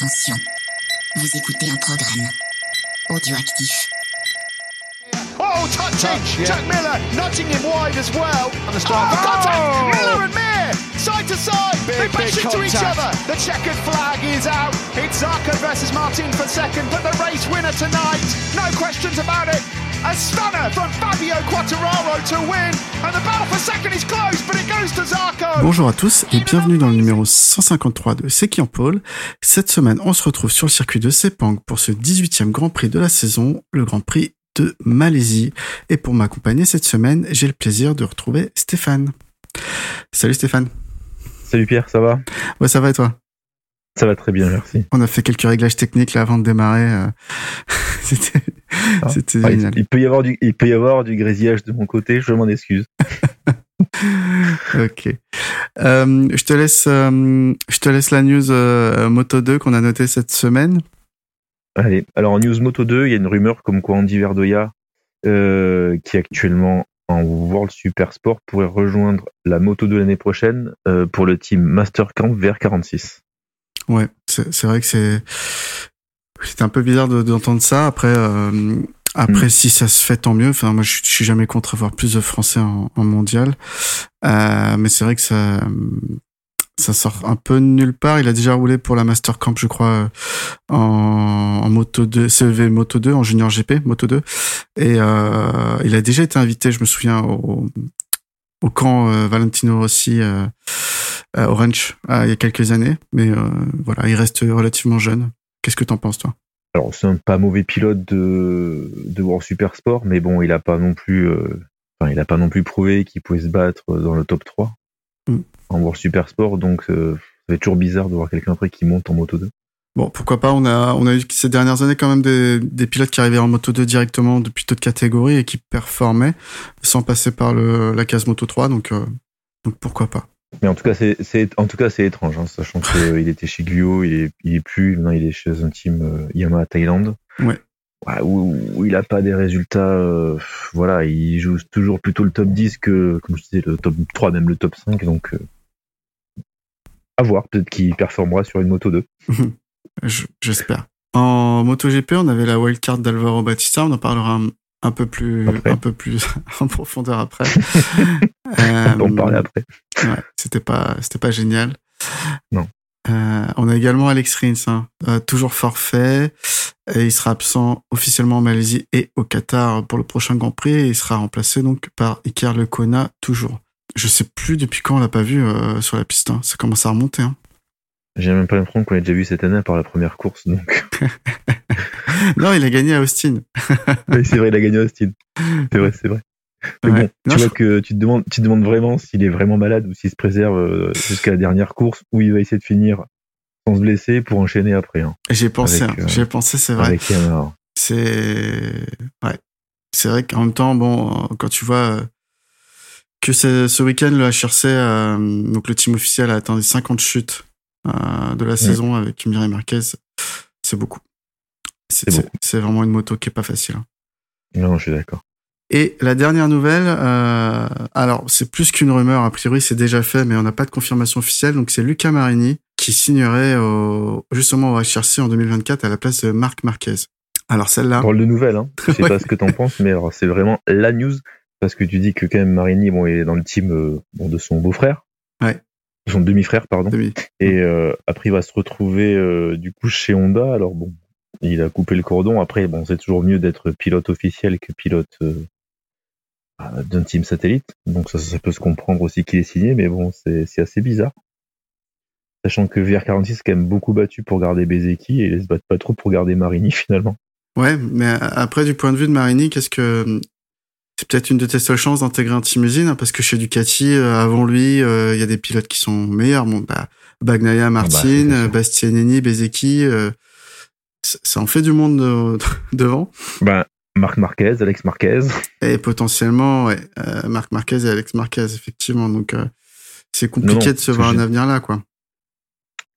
Attention, vous écoutez un programme audioactif. Oh, touching! Touch, yeah. Jack Miller nudging him wide as well. the strike. Oh, contact! Oh! Miller and Mir, side to side. Big, they bash big into each other. The checkered flag is out. It's Zarco versus Martin for second, but the race winner tonight, no questions about it. A stunner from Fabio Quattararo to win, and the battle for second is close, but it goes to Zarco. Bonjour à tous et bienvenue dans le numéro 153 de C'est qui en pôle. Cette semaine, on se retrouve sur le circuit de Sepang pour ce 18e Grand Prix de la saison, le Grand Prix de Malaisie. Et pour m'accompagner cette semaine, j'ai le plaisir de retrouver Stéphane. Salut Stéphane. Salut Pierre, ça va? Ouais, ça va et toi? Ça va très bien, merci. On a fait quelques réglages techniques là avant de démarrer. euh, C'était. C'était Ah, il, génial. il peut y avoir du, il peut y avoir du grésillage de mon côté, je m'en excuse. Ok. Euh, je te laisse, euh, je te laisse la news euh, Moto 2 qu'on a notée cette semaine. Allez, alors en News Moto 2, il y a une rumeur comme quoi Andy Verdoya, qui est actuellement en World Super Sport, pourrait rejoindre la Moto 2 l'année prochaine pour le team Mastercamp VR46. Ouais, c'est vrai que c'est c'était un peu bizarre de- d'entendre ça. Après, euh, après Mm. si ça se fait, tant mieux. Enfin, moi, je, je suis jamais contre avoir plus de Français en, en mondial, Euh, mais c'est vrai que ça ça sort un peu de nulle part. Il a déjà roulé pour la Master Camp, je crois, euh, en, en moto 2, CEV Moto 2, en junior GP Moto 2, et euh, il a déjà été invité, je me souviens, au, au camp euh, Valentino Rossi euh, à Orange euh, il y a quelques années, mais euh, voilà, il reste relativement jeune. Qu'est-ce que t'en penses, toi? Alors c'est un pas mauvais pilote de, de World Super Sport, mais bon, il a pas non plus, euh, enfin, il a pas non plus prouvé qu'il pouvait se battre dans le top 3 Mm. en World Super Sport, donc euh, ça va être toujours bizarre de voir quelqu'un après qui monte en Moto 2. Bon, pourquoi pas On a on a eu ces dernières années quand même des, des pilotes qui arrivaient en Moto 2 directement depuis toute catégorie et qui performaient sans passer par le la case Moto 3, donc euh, donc pourquoi pas Mais en tout cas, c'est, c'est, en tout cas, c'est étrange, hein, sachant qu'il était chez Gluo, il est, il est plus, maintenant il est chez un team euh, Yamaha Thaïlande. Ouais. Ouais, où, où il a pas des résultats, euh, voilà, il joue toujours plutôt le top 10 que, comme je disais, le top 3, même le top 5, donc, euh, à voir, peut-être qu'il performera sur une moto 2. Je- J'espère. En MotoGP, on avait la wildcard d'Alvaro Batista. On en parlera un, un peu plus, Après. un peu plus en profondeur après. Euh, On va en parler après. Ouais, c'était pas, c'était pas génial. Non. Euh, on a également Alex Rins, hein, euh, toujours forfait. Et il sera absent officiellement en Malaisie et au Qatar pour le prochain Grand Prix. Et il sera remplacé donc par Iker Lecona, toujours. Je sais plus depuis quand on l'a pas vu euh, sur la piste. hein. Ça commence à remonter. Hein. J'ai même pas l'impression qu'on l'a déjà vu cette année par la première course, donc. Non, il a gagné à Austin. Oui, c'est vrai, il a gagné Austin. C'est vrai, c'est vrai. Mais Ouais. bon, Non, tu je- vois que tu te demandes, tu te demandes vraiment s'il est vraiment malade ou s'il se préserve euh, jusqu'à la dernière course où il va essayer de finir sans se blesser pour enchaîner après. Hein, J'ai pensé, hein. euh, j'ai pensé, c'est vrai. C'est ouais, c'est vrai qu'en même temps, bon, quand tu vois euh, que ce week-end le HRC, euh, donc le team officiel a atteint les 50 chutes euh, de la saison avec Mireille Marquez, c'est beaucoup. C'est vraiment une moto qui est pas facile. hein. Non, je suis d'accord. Et la dernière nouvelle, euh, alors c'est plus qu'une rumeur, a priori c'est déjà fait, mais on n'a pas de confirmation officielle, donc c'est Luca Marini qui signerait au, justement au HRC en 2024 à la place de Marc Marquez. Alors celle-là, Parole de nouvelles, hein. Je sais Ouais. pas ce que t'en penses, mais alors c'est vraiment la news parce que tu dis que quand même Marini, bon, il est dans le team euh, bon, de son beau-frère. Ouais. Son demi-frère, pardon. demi- Et euh, après, il va se retrouver euh, du coup chez Honda. Alors bon, il a coupé le cordon. Après, bon, c'est toujours mieux d'être pilote officiel que pilote euh, d'un team satellite. Donc ça, ça peut se comprendre aussi qu'il est signé, mais bon, c'est c'est assez bizarre. Sachant que VR46 est quand même beaucoup battu pour garder Bezeki et ils se battent pas trop pour garder Marini finalement. Ouais, mais après, du point de vue de Marini, qu'est-ce que c'est peut-être une de tes seules chances d'intégrer un team usine, hein, parce que chez Ducati, euh, avant lui, euh, il y a des pilotes qui sont meilleurs. Bon, bah, Bagnaia, Martin, Ah bah, sûr. euh, Bastianini, Bezeki, euh, ça en fait du monde de- devant. Ben, Marc Marquez, Alex Marquez. Et potentiellement, ouais, Marc Marquez et Alex Marquez, effectivement. Donc, c'est compliqué Non, de se voir un avenir là, quoi.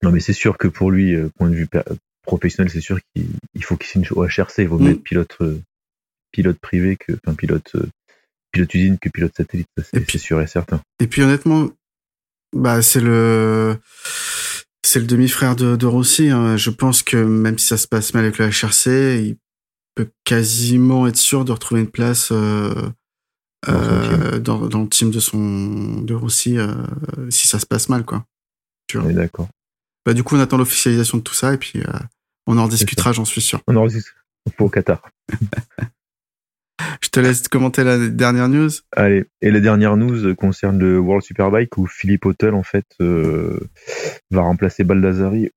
Non, mais c'est sûr que pour lui, point de vue professionnel, c'est sûr qu'il il faut qu'il signe au HRC. Il vaut Mm. mieux être pilote, pilote privé que, enfin, pilote, euh, pilote usine que pilote satellite. C'est sûr et certain. Et puis honnêtement, bah c'est le c'est le demi-frère de, de Rossi. Hein. Je pense que même si ça se passe mal avec le HRC, il peut quasiment être sûr de retrouver une place euh, dans, euh, dans, dans, le team de son de Rossi euh, si ça se passe mal, quoi. Tu vois. d'accord. Bah, du coup, on attend l'officialisation de tout ça et puis on en discutera, j'en suis sûr. On en discutera au Qatar. Je te laisse commenter la dernière news. Allez, et la dernière news concerne le World Superbike où Philippe Hotel en fait euh, va remplacer Baldazari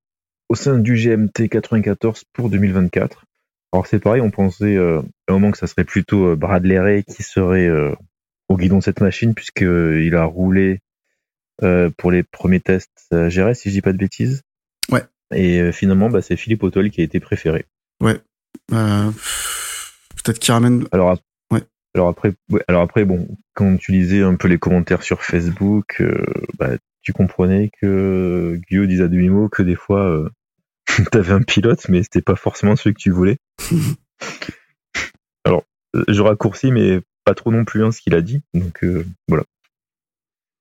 au sein du GMT 94 pour 2024. Alors c'est pareil, on pensait euh, à un moment que ça serait plutôt euh, Bradley Ray qui serait euh, au guidon de cette machine puisque il a roulé pour les premiers tests à Gérès, si je dis pas de bêtises. Ouais. Et finalement, bah, c'est Philippe Hotel qui a été préféré. Ouais. Peut-être qu'il ramène. Alors, ouais. alors après, alors après, bon, quand tu lisais un peu les commentaires sur Facebook, euh, bah, tu comprenais que Guillaume disait à demi mot que des fois, euh, t'avais un pilote, mais c'était pas forcément celui que tu voulais. alors, je raccourcis, mais pas trop non plus hein, ce qu'il a dit. Donc euh, voilà.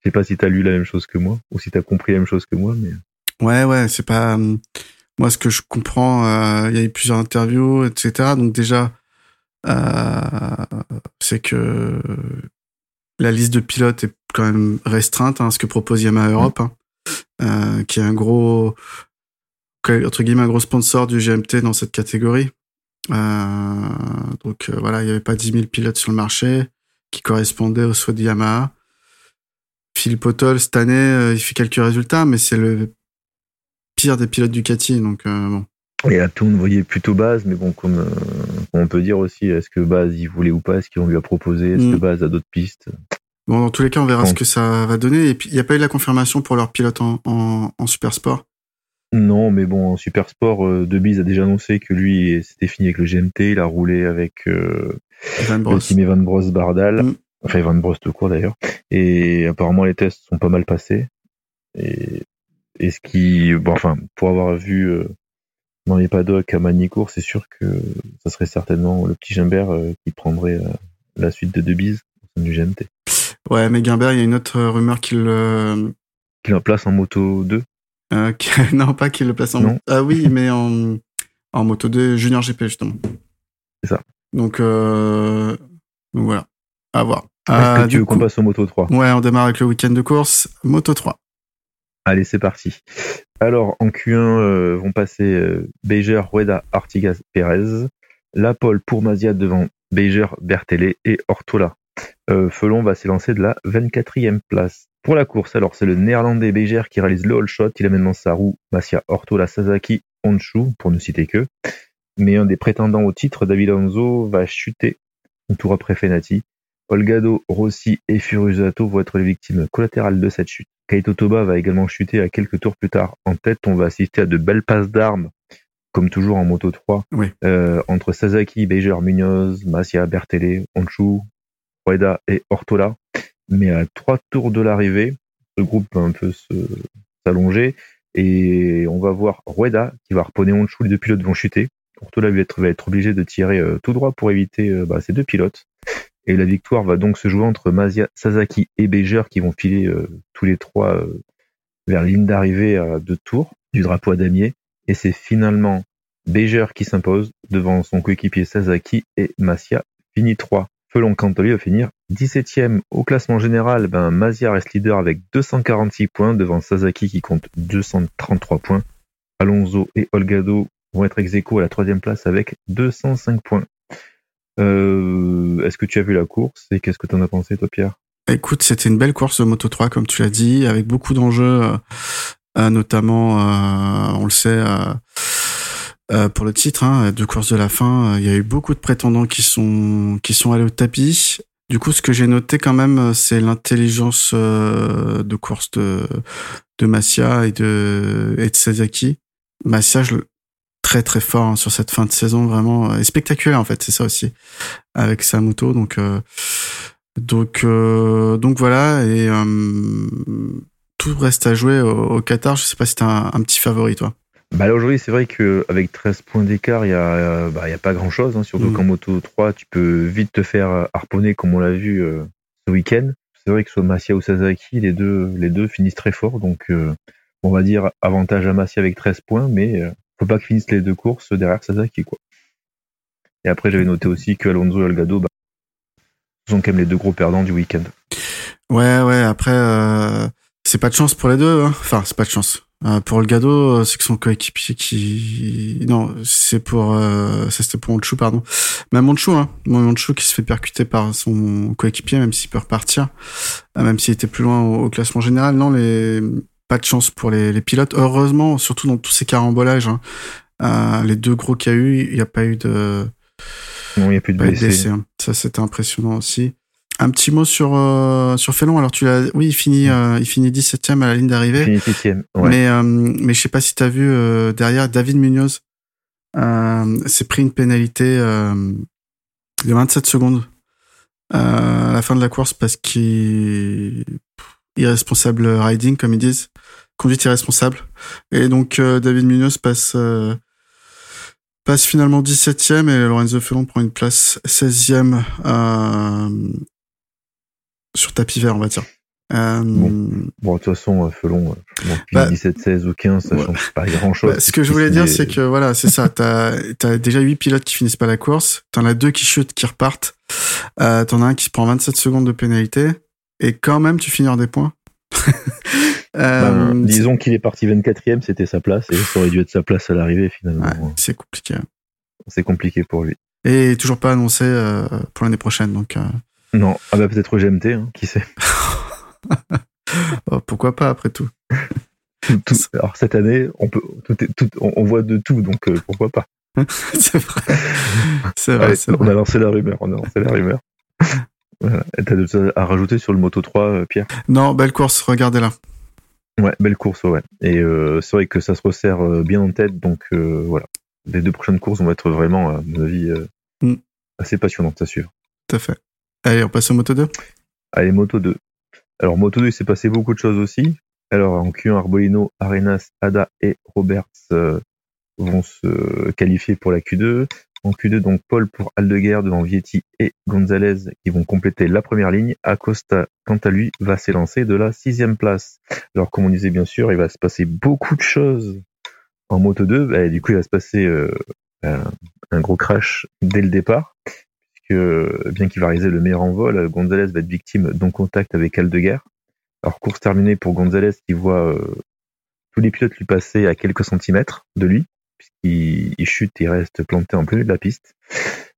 Je sais pas si t'as lu la même chose que moi ou si t'as compris la même chose que moi, mais. Ouais, ouais, c'est pas. Moi, ce que je comprends, il y a eu plusieurs interviews, etc. Donc déjà, euh, c'est que la liste de pilotes est quand même restreinte, hein, ce que propose Yamaha Europe, hein, euh, qui est un gros, entre guillemets, un gros sponsor du GMT dans cette catégorie. Euh, donc euh, voilà, il n'y avait pas 10 000 pilotes sur le marché qui correspondaient aux souhaits de Yamaha. Philippe Otol, cette année, euh, il fait quelques résultats, mais c'est le pire des pilotes Ducati, donc euh, bon. Et tout le monde voyait plutôt Baz, mais bon, comme euh, on peut dire aussi, est-ce que Baz il voulait ou pas, est-ce qu'on lui a proposé, est-ce que mm. Baz a d'autres pistes? Bon, dans tous les cas, on verra ce que ça va donner. Et puis, il n'y a pas eu la confirmation pour leur pilote en, en, en super sport Non, mais bon, en super sport, euh, De a déjà annoncé que lui, c'était fini avec le GMT, il a roulé avec euh, le team Evan Bros Bardal, mm. enfin Evan Bros tout court d'ailleurs. Et apparemment, les tests sont pas mal passés. Et, et ce qui, bon, enfin, pour avoir vu... Euh, dans les paddocks à Manicourt, c'est sûr que ça serait certainement le petit Gimbert euh, qui prendrait euh, la suite de Debise au sein du GMT. Ouais, mais Gimbert, il y a une autre rumeur qu'il le... Qu'il le place en moto 2 euh, Non, pas qu'il le place en... moto Ah oui, mais en, en moto 2 Junior GP, justement. C'est ça. Donc, euh... Donc voilà, à voir. Est-ce que tu veux qu'on passe au moto 3 Ouais, on démarre avec le week-end de course. Moto 3. Allez, c'est parti. Alors, en Q1 euh, vont passer euh, Beiger, Rueda, Artigas, Perez. La pole pour devant Beiger, Bertele et Ortola. Euh, Felon va s'élancer de la 24e place. Pour la course, alors c'est le néerlandais Beiger qui réalise le all shot. Il amène dans sa roue Masia, Ortola, Sasaki, Honshu, pour ne citer que. Mais un des prétendants au titre, David Alonso, va chuter un tour après Fenati. Olgado, Rossi et Furusato vont être les victimes collatérales de cette chute. Kaito Toba va également chuter à quelques tours plus tard. En tête, on va assister à de belles passes d'armes, comme toujours en Moto 3, euh, entre Sasaki, Beiger, Munoz, Masia, Bertele, Honshu, Rueda et Ortola. Mais à trois tours de l'arrivée, ce groupe va un peu s'allonger et on va voir Rueda qui va harponner Honshu, les deux pilotes vont chuter. Ortola va être, va être obligé de tirer euh, tout droit pour éviter euh, bah, ces deux pilotes. Et la victoire va donc se jouer entre Masia, Sasaki et Beiger qui vont filer euh, tous les trois euh, vers l'île d'arrivée à deux tours du drapeau à damier. Et c'est finalement Beiger qui s'impose devant son coéquipier Sasaki et Masia finit 3. Felon Cantoli va finir 17e au classement général. Ben, Masia reste leader avec 246 points devant Sasaki qui compte 233 points. Alonso et Olgado vont être ex à la troisième place avec 205 points. Euh, Est-ce que tu as vu la course et qu'est-ce que tu en as pensé, toi, Pierre? Écoute, c'était une belle course de Moto 3, comme tu l'as dit, avec beaucoup d'enjeux, euh, euh notamment, euh, on le sait, pour le titre hein, de course de la fin. Il y a eu beaucoup de prétendants qui sont qui sont allés au tapis. Du coup, ce que j'ai noté quand même, c'est l'intelligence de course de de Massia et de et de Sasaki. Massia, je, très très fort hein, sur cette fin de saison vraiment euh, et spectaculaire en fait c'est ça aussi avec sa moto donc euh, donc euh, donc voilà et tout reste à jouer au, Qatar. Je sais pas si t'as un, petit favori toi. Bah aujourd'hui c'est vrai que avec 13 points d'écart il y a bah, y a pas grand chose hein, surtout mm. qu'en moto 3 tu peux vite te faire harponner comme on l'a vu ce week-end. C'est vrai que soit Masia ou Sasaki les deux les deux finissent très fort donc on va dire avantage à Massy avec 13 points, mais faut pas qu'ils finissent les deux courses derrière Sasaki quoi. Et après j'avais noté aussi que Alonso et Algado bah, sont quand même les deux gros perdants du week-end. Ouais ouais après euh, c'est pas de chance pour les deux, hein. enfin c'est pas de chance. Euh, pour le Gado, c'est que son coéquipier qui non, c'est pour euh, ça c'était pour Monchou pardon. Mais Monchou hein, Monchou qui se fait percuter par son coéquipier même s'il peut repartir, euh, même s'il était plus loin au, classement général. Non, les pas de chance pour les, les pilotes. Heureusement, surtout dans tous ces carambolages, hein, euh, les deux gros qu'il y a eu, il n'y a pas eu de non, il n'y a plus de blessés. Hein. Ça c'était impressionnant aussi. Un petit mot sur euh, sur Félon. Alors tu l'as, oui, il finit euh, il finit 17e à la ligne d'arrivée. Il finit 7e. Ouais. Mais euh, mais je sais pas si tu as vu euh, derrière David Munoz s'est pris une pénalité de 27 secondes à la fin de la course parce qu'il irresponsable riding comme ils disent, conduite irresponsable. Et donc David Munoz passe passe finalement 17e et Lorenzo Felon prend une place 16e sur tapis vert, on va dire. Euh... Bon. de toute façon, euh, Felon, euh, bah, 17, 16 ou 15, ça change pas grand chose. Bah, ce que je voulais dire, c'est que voilà, c'est ça. T'as as déjà 8 pilotes qui finissent pas la course. T'en as deux qui chutent, qui repartent. Euh, T'en as un qui se prend 27 secondes de pénalité. Et quand même, tu finis en des points. euh, ben, disons qu'il est parti 24ème, c'était sa place. Et ça aurait dû être sa place à l'arrivée, finalement. Ouais, c'est compliqué. C'est compliqué pour lui. Et toujours pas annoncé euh, pour l'année prochaine, donc. Non, ah bah peut-être au GMT, hein, qui sait. oh, pourquoi pas après tout. tout, Alors cette année, on peut, tout, tout, on, voit de tout, donc euh, pourquoi pas. c'est vrai. Vrai, on a lancé la rumeur. On a lancé la rumeur. Voilà. T'as de choses à rajouter sur le Moto 3, euh, Pierre? Non, belle course. Regardez là. Ouais, belle course, ouais. Et euh, c'est vrai que ça se resserre euh, bien en tête, donc euh, voilà. Les deux prochaines courses vont être vraiment, à mon avis, mm. assez passionnantes à suivre. Tout à fait. Allez, on passe au Moto 2 Allez, Moto 2. Alors, Moto 2, il s'est passé beaucoup de choses aussi. Alors, en Q1, Arbolino, Arenas, Ada et Roberts vont se qualifier pour la Q2. En Q2, donc, Paul pour Aldeguer devant Vietti et Gonzalez qui vont compléter la première ligne. Acosta, quant à lui, va s'élancer de la sixième place. Alors, comme on disait, bien sûr, il va se passer beaucoup de choses en Moto 2. Bah, du coup, il va se passer euh, un, gros crash dès le départ que bien qu'il va réaliser le meilleur envol, Gonzalez va être victime d'un contact avec Aldeguer. Alors course terminée pour Gonzalez qui voit euh, tous les pilotes lui passer à quelques centimètres de lui, puisqu'il chute et reste planté en plein milieu de la piste.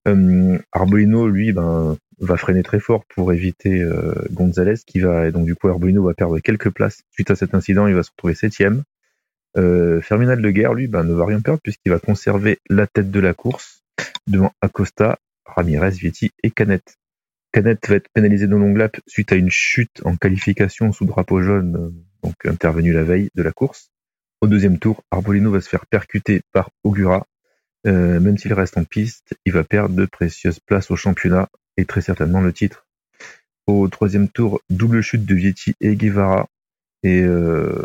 Euh, Arbolino, lui, ben, va freiner très fort pour éviter euh, Gonzalez, qui va, et donc du coup Arbolino va perdre quelques places. Suite à cet incident, il va se retrouver septième. Euh, Ferminal de Guerre, lui, ben, ne va rien perdre puisqu'il va conserver la tête de la course devant Acosta Ramirez, Vietti et Canet. Canet va être pénalisé de longue lap suite à une chute en qualification sous drapeau jaune, euh, donc intervenu la veille de la course. Au deuxième tour, Arbolino va se faire percuter par Ogura. Euh, même s'il reste en piste, il va perdre de précieuses places au championnat et très certainement le titre. Au troisième tour, double chute de Vietti et Guevara. Et euh,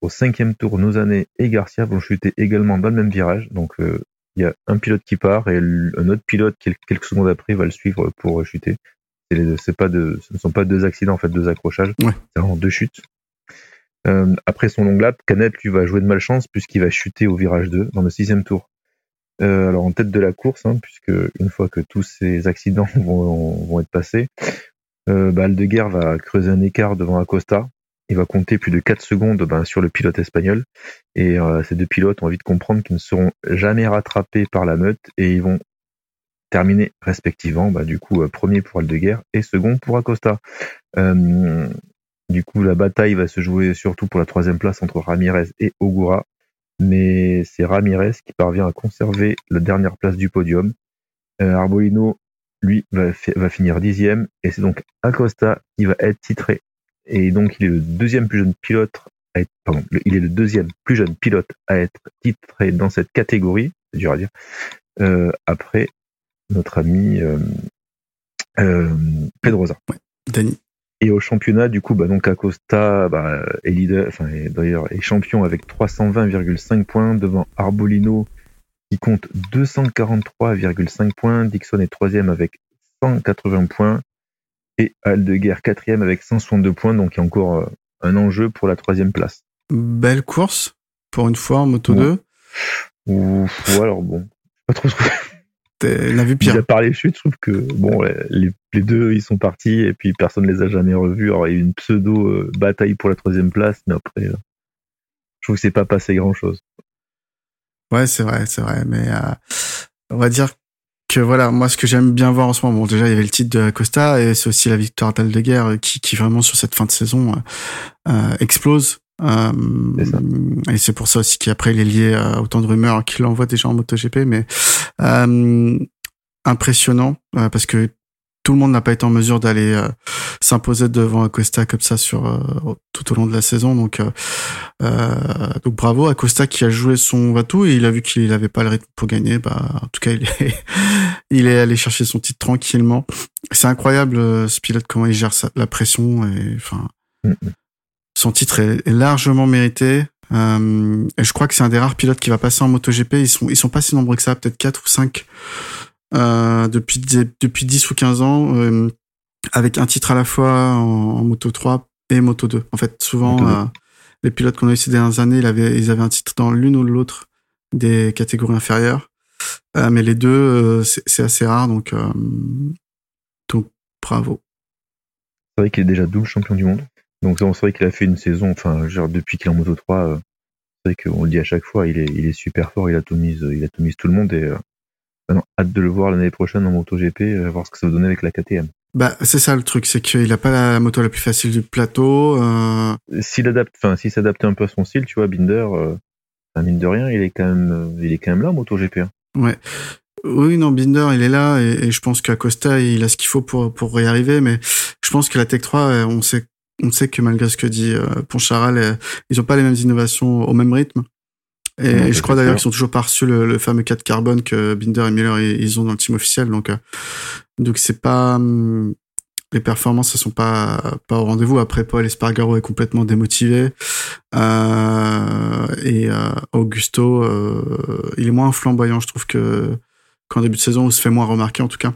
au cinquième tour, Nozane et Garcia vont chuter également dans le même virage. Donc euh, il y a un pilote qui part et un autre pilote quelques secondes après va le suivre pour chuter. C'est pas de, ce ne sont pas deux accidents en fait, deux accrochages. Ouais. C'est vraiment deux chutes. Euh, après son long lap, Canet lui va jouer de malchance puisqu'il va chuter au virage 2 dans le sixième tour. Euh, alors en tête de la course, hein, puisque une fois que tous ces accidents vont, être passés, euh, bah, Aldeguer va creuser un écart devant Acosta il va compter plus de 4 secondes ben, sur le pilote espagnol. Et euh, ces deux pilotes ont envie de comprendre qu'ils ne seront jamais rattrapés par la meute et ils vont terminer respectivement, bah, du coup, premier pour Aldeguer et second pour Acosta. Du coup, la bataille va se jouer surtout pour la troisième place entre Ramirez et Ogura. Mais c'est Ramirez qui parvient à conserver la dernière place du podium. Euh, Arbolino, lui, va, finir dixième. Et c'est donc Acosta qui va être titré et donc il est le deuxième plus jeune pilote à être, le deuxième plus jeune pilote à être titré dans cette catégorie, c'est dur à dire, euh, après notre ami euh, euh, Pedrosa. Et au championnat, du coup, bah, donc Acosta bah, est leader, enfin d'ailleurs est champion avec 320,5 points devant Arbolino qui compte 243,5 points. Dixon est troisième avec 180 points et Aldeguer quatrième avec 162 points, donc il y a encore euh, un enjeu pour la troisième place. belle course pour une fois en Moto 2. Ou, alors bon, pas trop Pire. À part les chutes, je trouve que bon, les, deux ils sont partis et puis personne les a jamais revus. Alors il y a eu une pseudo euh, bataille pour la troisième place, mais après, euh, je trouve que c'est pas passé grand chose. Ouais, c'est vrai, c'est vrai, mais euh, on va dire que voilà, moi ce que j'aime bien voir en ce moment, bon déjà il y avait le titre de Costa et c'est aussi la victoire d'Aldeguer qui, qui vraiment sur cette fin de saison explose. Euh, et c'est pour ça aussi qu'après il est lié à autant de rumeurs qu'il envoie déjà en MotoGP, mais euh, impressionnant euh, parce que tout le monde n'a pas été en mesure d'aller euh, s'imposer devant Acosta comme ça sur euh, tout au long de la saison. Donc, donc bravo Acosta qui a joué son Vatou et il a vu qu'il n'avait pas le rythme pour gagner. Bah, en tout cas, il est, il est allé chercher son titre tranquillement. C'est incroyable ce pilote comment il gère la pression et enfin. Mm, son titre est, largement mérité. Euh, et je crois que c'est un des rares pilotes qui va passer en MotoGP. Ils sont, ils sont pas si nombreux que ça, peut-être 4 ou 5 euh, depuis, depuis 10 ou 15 ans, euh, avec un titre à la fois en, Moto 3 et Moto 2. En fait, souvent, euh, les pilotes qu'on a eu ces dernières années, ils avaient, ils avaient un titre dans l'une ou l'autre des catégories inférieures. Euh, mais les deux, c'est assez rare, donc, donc bravo. C'est vrai qu'il est déjà double champion du monde. Donc c'est vrai qu'il a fait une saison, enfin genre depuis qu'il est en Moto 3, euh, c'est vrai qu'on le dit à chaque fois, il est, il est super fort, il a tout mis, il a tout le monde et euh, maintenant hâte de le voir l'année prochaine en Moto GP, euh, voir ce que ça va donner avec la KTM. Bah c'est ça le truc, c'est qu'il a pas la moto la plus facile du plateau. Euh... S'il adapte, enfin s'il s'adapte un peu à son style, tu vois, Binder, euh, mine de rien, il est quand même, il est quand même là en Moto GP. Hein. Ouais. Oui, non, Binder, il est là et, et je pense qu'Acosta, il a ce qu'il faut pour pour y arriver, mais je pense que la Tech 3, on sait on sait que malgré ce que dit euh, Poncharal, euh, ils ont pas les mêmes innovations au même rythme. Et je crois d'ailleurs qu'ils ont toujours pas reçu le, fameux 4 carbone que Binder et Miller ils ont dans le team officiel. Donc, euh, donc c'est pas hum, les performances, elles sont pas pas au rendez-vous. Après, Paul Espargaro est complètement démotivé euh, et Augusto, il est moins flamboyant, je trouve que qu'en début de saison, il se fait moins remarquer en tout cas.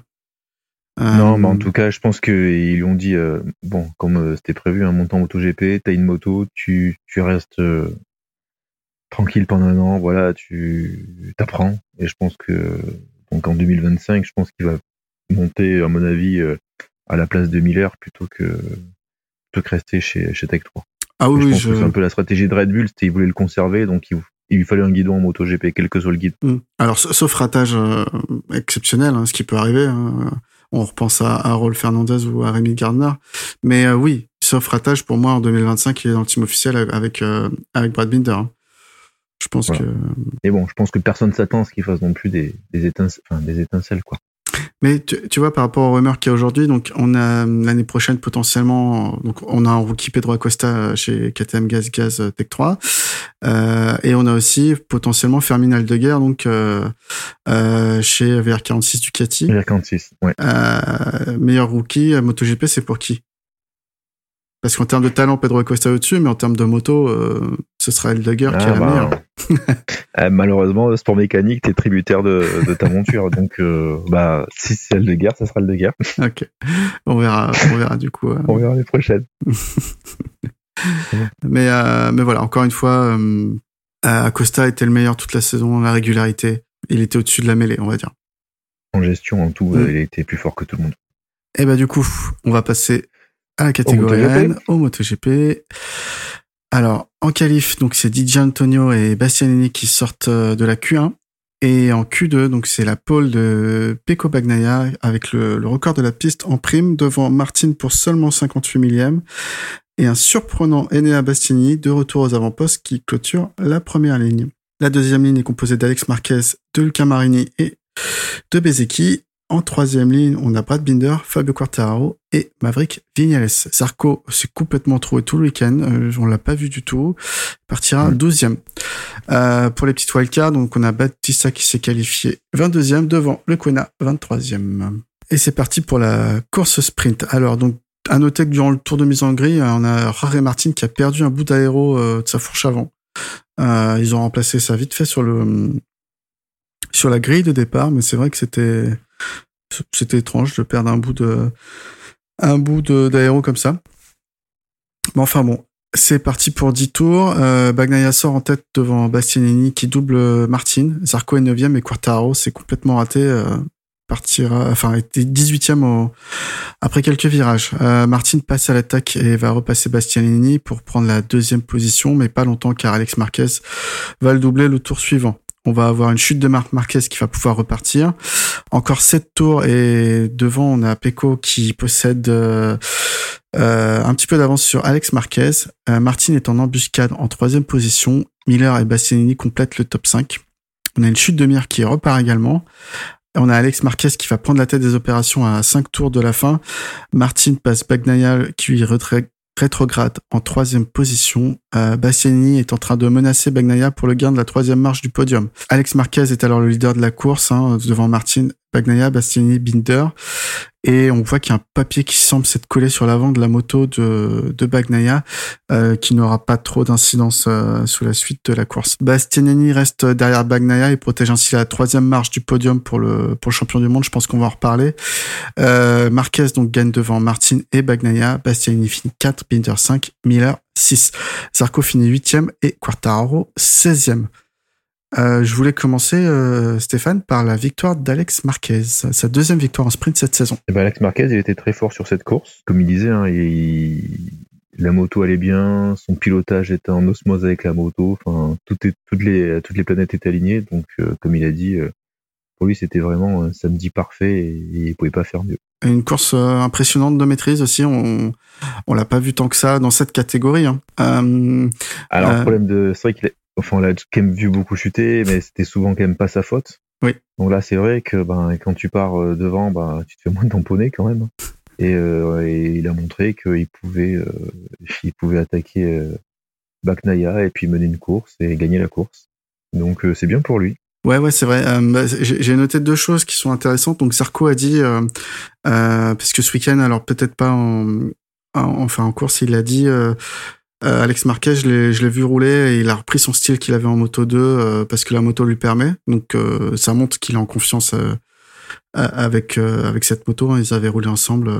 Non, mais en euh, tout cas, je pense qu'ils lui ont dit, euh, bon, comme euh, c'était prévu, un montant MotoGP, t'as une moto, tu, tu restes tranquille pendant un an, voilà, tu t'apprends. Et je pense que, donc en 2025, je pense qu'il va monter, à mon avis, à la place de Miller plutôt que, plutôt que rester chez, chez Tech 3. Ah oui, je c'est un peu la stratégie de Red Bull, c'était ils voulaient le conserver, donc il, il lui fallait un guidon en MotoGP, quel que soit le guide. Hmm. Alors, sauf ratage exceptionnel, hein, ce qui peut arriver. Hein on repense à, à Rolf Fernandez ou à Rémi Gardner. Mais euh, oui, sauf ratage, pour moi, en 2025, il est dans le team officiel avec, euh, avec Brad Binder. Hein. Je pense que. Et bon, je pense que personne s'attend à ce qu'il fasse non plus des, des, étincelles, enfin, des étincelles, quoi. Mais tu, vois, par rapport aux rumeurs qu'il y a aujourd'hui, donc on a l'année prochaine potentiellement, donc on a un rookie Pedro Acosta chez KTM Gaz Gaz Tech 3, euh, et on a aussi potentiellement Fermin Aldeguer donc euh, euh, chez VR46 Ducati. VR46, ouais. Euh, meilleur rookie MotoGP, c'est pour qui? Parce qu'en termes de talent, Pedro Acosta au-dessus, mais en termes de moto, euh, ce sera Eldegger qui est la ah, bah. euh, malheureusement, sport mécanique, t'es tributaire de, ta monture. donc, euh, bah, si c'est Eldegger, ça sera Eldegger. ok. On verra, on verra du coup. on verra les prochaines. mais, mais voilà, encore une fois, Acosta était le meilleur toute la saison la régularité. Il était au-dessus de la mêlée, on va dire. En gestion, en tout, mm. il était plus fort que tout le monde. Et bah, du coup, on va passer à la catégorie N, au MotoGP. Alors, en qualif, donc c'est DJ Antonio et Bastianini qui sortent euh, de la Q1. Et en Q2, donc c'est la pole de Pecco Bagnaia avec le, record de la piste en prime devant Martin pour seulement 58 millième et un surprenant Enea Bastianini de retour aux avant-postes qui clôture la première ligne. La deuxième ligne est composée d'Alex Marquez, de Luca Marini et de Bezeki en troisième ligne, on a Brad Binder, Fabio Quartararo et Maverick Vignales. Zarco s'est complètement trouvé tout le week-end. Euh, on l'a pas vu du tout. Il partira douzième. Euh, pour les petites wildcards, donc on a Battista qui s'est qualifié 22e devant Le Quena 23e. Et c'est parti pour la course sprint. Alors donc à noter que durant le tour de mise en grille, on a Rare Martin qui a perdu un bout d'aéro euh, de sa fourche avant. Euh, ils ont remplacé ça vite fait sur le sur la grille de départ, mais c'est vrai que c'était c'était étrange de perdre un bout de un bout d'aéro comme ça. Mais enfin bon, C'est parti pour 10 tours. Euh, sort en tête devant Bastianini qui double Martin. Zarco est 9 et Quartaro c'est complètement raté. Euh, partira, enfin, était 18e au, après quelques virages. Euh, Martin passe à l'attaque et va repasser Bastianini pour prendre la deuxième position, mais pas longtemps car Alex Marquez va le doubler le tour suivant. On va avoir une chute de Marc Marquez qui va pouvoir repartir. Encore sept tours et devant on a Pecco qui possède euh, euh, un petit peu d'avance sur Alex Marquez. Euh, Martin est en embuscade en troisième position. Miller et Bastianini complètent le top 5. On a une chute de Mir qui repart également. On a Alex Marquez qui va prendre la tête des opérations à 5 tours de la fin. Martin passe Bagnaia qui lui rétrograde en troisième position. Euh, Bastianini est en train de menacer Bagnaia pour le gain de la troisième marche du podium. Alex Marquez est alors le leader de la course hein, devant Martin, Bagnaia, Bastianini, Binder. Et on voit qu'il y a un papier qui semble s'être collé sur l'avant de la moto de, de Bagnaia, euh, qui n'aura pas trop d'incidence euh, sous la suite de la course. Bastianini reste derrière Bagnaia et protège ainsi la troisième marche du podium pour le, pour champion du monde. Je pense qu'on va en reparler. Euh, Marquez donc gagne devant Martin et Bagnaia. Bastianini finit 4, Binder 5, Miller 6. Zarco finit 8e et Quartararo 16e. Euh, je voulais commencer, euh, Stéphane, par la victoire d'Alex Marquez, sa deuxième victoire en sprint cette saison. Et eh ben Alex Marquez, il était très fort sur cette course. Comme il disait, hein, la moto allait bien, son pilotage était en osmose avec la moto, enfin, toutes, les, toutes les planètes étaient alignées. Donc, euh, comme il a dit, pour lui, c'était vraiment un samedi parfait et, il pouvait pas faire mieux. Une course impressionnante de maîtrise aussi. On, on l'a pas vu tant que ça dans cette catégorie. Hein. Alors, le problème de, c'est vrai qu'il enfin, on l'a quand même vu beaucoup chuter, mais c'était souvent quand même pas sa faute. Oui. Donc là, c'est vrai que ben, quand tu pars euh, devant, ben, tu te fais moins tamponner quand même. Et, euh, et il a montré qu'il pouvait, euh, il pouvait attaquer euh, Baknaya et puis mener une course et gagner la course. Donc c'est bien pour lui. Ouais, ouais, c'est vrai. Bah, j'ai noté deux choses qui sont intéressantes. Donc Sarko a dit, parce que ce week-end, alors peut-être pas en, enfin en course, il a dit euh, Alex Marquez, je l'ai vu rouler et il a repris son style qu'il avait en moto 2 euh, parce que la moto lui permet. Donc euh, ça montre qu'il est en confiance avec avec cette moto. Ils avaient roulé ensemble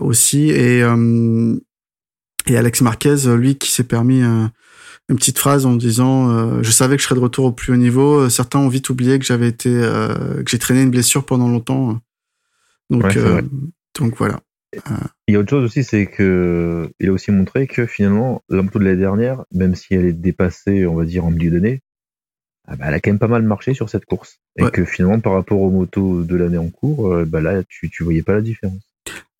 aussi et et Alex Marquez, lui, qui s'est permis une petite phrase en disant je savais que je serais de retour au plus haut niveau. Certains ont vite oublié que j'avais été que j'ai traîné une blessure pendant longtemps. Donc donc voilà. Il y a autre chose aussi, c'est que il a aussi montré que finalement, la moto de l'année dernière, même si elle est dépassée, on va dire, en milieu d'année, ah bah, elle a quand même pas mal marché sur cette course. Et que finalement, par rapport aux motos de l'année en cours, euh, bah là, tu, tu voyais pas la différence.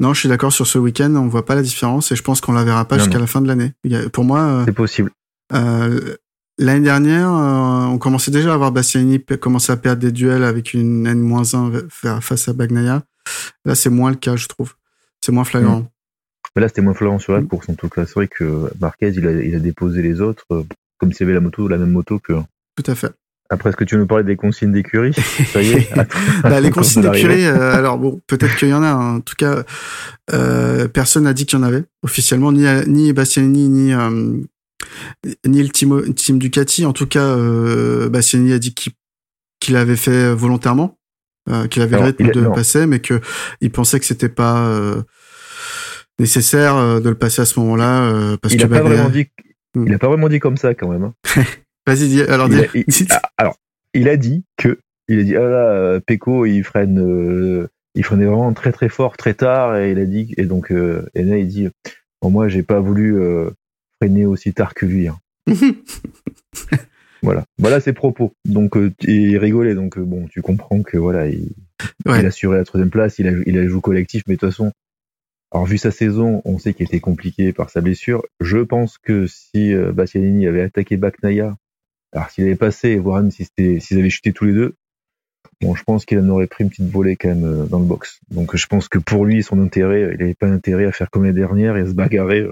Non, je suis d'accord sur ce week-end, on voit pas la différence et je pense qu'on la verra pas jusqu'à la fin de l'année. Pour moi, euh, c'est possible. Euh, l'année dernière, on commençait déjà à voir Bastianini commencer à perdre des duels avec une N-1 face à Bagnaia. Là, c'est moins le cas, je trouve. C'est moins flagrant. Mm. Mais là, c'était moins flagrant sur la mm. course. En tout cas, c'est vrai que Marquez, il a, il a déposé les autres euh, comme s'il avait la moto, la même moto que. Tout à fait. Après, est-ce que tu veux nous parler des consignes d'écurie? Ça y est. bah, les consignes d'écurie, euh, alors bon, peut-être qu'il y en a. Hein. En tout cas, euh, personne n'a dit qu'il y en avait officiellement, ni ni Bastianini ni euh, ni le team, team Ducati. En tout cas, Bastianini a dit qu'il qu'il avait fait volontairement. Euh, qu'il avait le rythme de passer, mais que il pensait que c'était pas euh, nécessaire euh, de le passer à ce moment-là parce il que a pas vraiment dit, hmm. il a pas vraiment dit comme ça quand même. Hein. Vas-y, dis, alors dis. Ah, alors, il a dit que, il a dit, ah là, Peko, il freine, il freinait vraiment très très fort, très tard, et il a dit, et donc, euh, il dit, bon, moi, j'ai pas voulu freiner aussi tard que lui. Hein. Voilà, voilà ses propos. Donc euh, il rigolait, donc euh, bon, tu comprends que voilà, il, il assurait la troisième place, il a, il a joué collectif, mais de toute façon, alors vu sa saison, on sait qu'il était compliqué par sa blessure. Je pense que si euh, Bastianini avait attaqué Baknaya, alors s'il avait passé, voire même si c'était, s'ils avaient chuté tous les deux, bon, je pense qu'il en aurait pris une petite volée quand même euh, dans le box. Donc je pense que pour lui, son intérêt, il n'avait pas intérêt à faire comme les dernières et à se bagarrer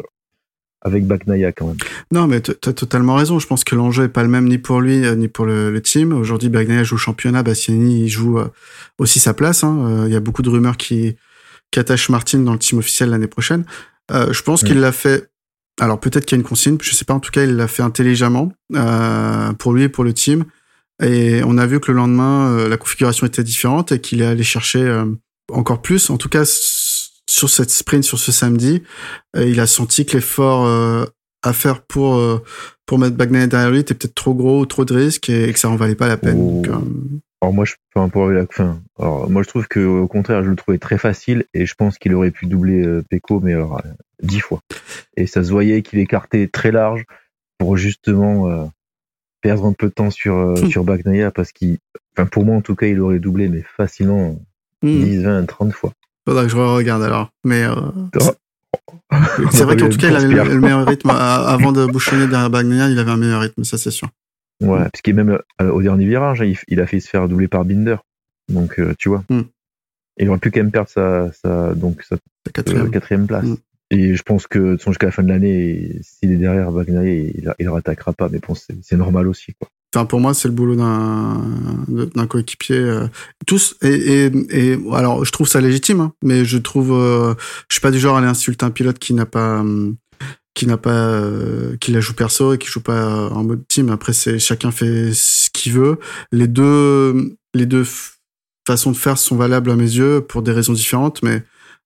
avec Baknaya quand même. Non, mais tu as totalement raison. Je pense que l'enjeu est pas le même ni pour lui euh, ni pour le, team. Aujourd'hui, Bagnaia joue championnat, Bastiani il joue euh, aussi sa place. Hein. Euh, il y a beaucoup de rumeurs qui, qui attachent Martin dans le team officiel l'année prochaine. Euh, je pense qu'il l'a fait. Alors peut-être qu'il y a une consigne, je sais pas. En tout cas, il l'a fait intelligemment euh, pour lui et pour le team. Et on a vu que le lendemain, la configuration était différente et qu'il est allé chercher encore plus. En tout cas, sur cette sprint sur ce samedi, il a senti que l'effort à faire pour pour mettre Bagnaia derrière lui était peut-être trop gros trop de risques et, que ça en valait pas la peine. Oh. alors moi je enfin, pour la fin. Alors moi je trouve que au contraire je le trouvais très facile et je pense qu'il aurait pu doubler euh, Peko mais alors dix fois. Et ça se voyait qu'il écartait très large pour justement perdre un peu de temps sur hmm. sur Bagnaia parce qu'il enfin pour moi en tout cas il aurait doublé mais facilement 10, 20, 30 fois. Faudra que je regarde alors. Mais euh, c'est vrai qu'en tout cas, il avait le, meilleur rythme. Avant de bouchonner derrière Bagnaia, il avait un meilleur rythme, ça c'est sûr. Ouais, parce qu'il même euh, au dernier virage, hein, il, a fait se faire doubler par Binder. Donc, euh, tu vois. Hmm. Il aurait pu quand même perdre sa, sa donc, sa, quatrième. place. Hmm. Et je pense que jusqu'à la fin de l'année, s'il est derrière Bagnaia, il, il rattaquera pas. Mais bon, c'est normal aussi. Quoi. Enfin, pour moi, c'est le boulot d'un d'un coéquipier. Euh, tous et, et, et, alors, je trouve ça légitime, hein, mais je trouve, euh, je suis pas du genre à aller insulter un pilote qui n'a pas, qui n'a pas, euh, qui la joue perso et qui joue pas en mode team. Après, c'est chacun fait ce qu'il veut. Les deux, les deux façons de faire sont valables à mes yeux pour des raisons différentes, mais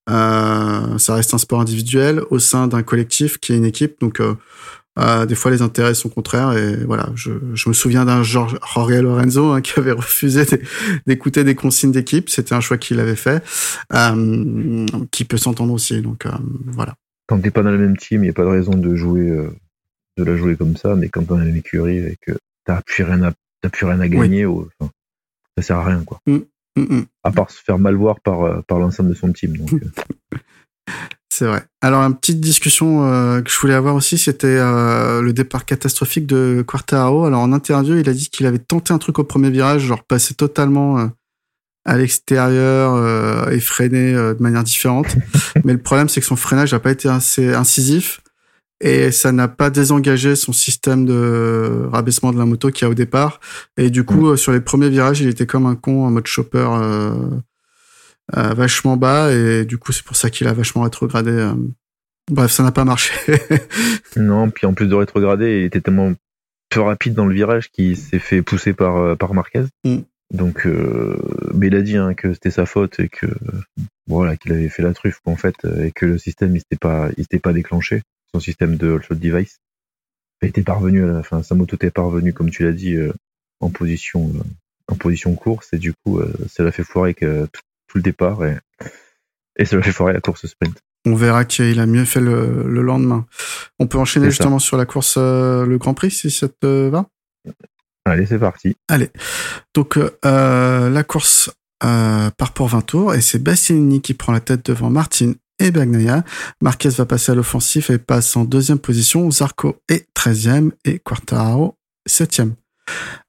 euh, ça reste un sport individuel au sein d'un collectif qui est une équipe. Donc euh, des fois, les intérêts sont contraires et voilà. Je, je me souviens d'un Jorge Lorenzo hein, qui avait refusé d'écouter des consignes d'équipe. C'était un choix qu'il avait fait, euh, qui peut s'entendre aussi. Donc euh, voilà. Quand t'es pas dans le même team, il y a pas de raison de jouer, euh, de la jouer comme ça. Mais quand t'es dans la même écurie et que t'as plus rien à, plus rien à gagner, enfin, ça sert à rien quoi. Mm, mm, mm. À part se faire mal voir par par l'ensemble de son team. Donc. C'est vrai. Alors, une petite discussion euh, que je voulais avoir aussi, c'était euh, le départ catastrophique de Quartaro. Alors, en interview, il a dit qu'il avait tenté un truc au premier virage, genre passer totalement euh, à l'extérieur et freiner de manière différente. Mais le problème, c'est que son freinage n'a pas été assez incisif et ça n'a pas désengagé son système de rabaissement de la moto qu'il y a au départ. Et du coup, mm. sur les premiers virages, il était comme un con en mode chopper vachement bas et du coup c'est pour ça qu'il a vachement rétrogradé. Euh. Bref, ça n'a pas marché. non, puis en plus de rétrograder, il était tellement peu rapide dans le virage qu'il s'est fait pousser par euh, par Marquez. Mm. Donc, euh, mais il a dit hein, que c'était sa faute et que voilà qu'il avait fait la truffe en fait et que le système il s'était pas il s'était pas déclenché son système de shot device. Il était parvenu à la fin, sa moto était parvenue comme tu l'as dit en position en position course et du coup ça l'a fait foirer que tout le départ et, et ça l'a fait foirer la course sprint. On verra qu'il a mieux fait le, lendemain. On peut enchaîner justement sur la course, euh, le Grand Prix, si ça te va? Allez, c'est parti. Allez. Donc, euh, la course euh, part pour 20 tours et c'est Bastianini qui prend la tête devant Martin et Bagnaia. Marquez va passer à l'offensif et passe en deuxième position. Zarco est 13e et Quartararo 7e.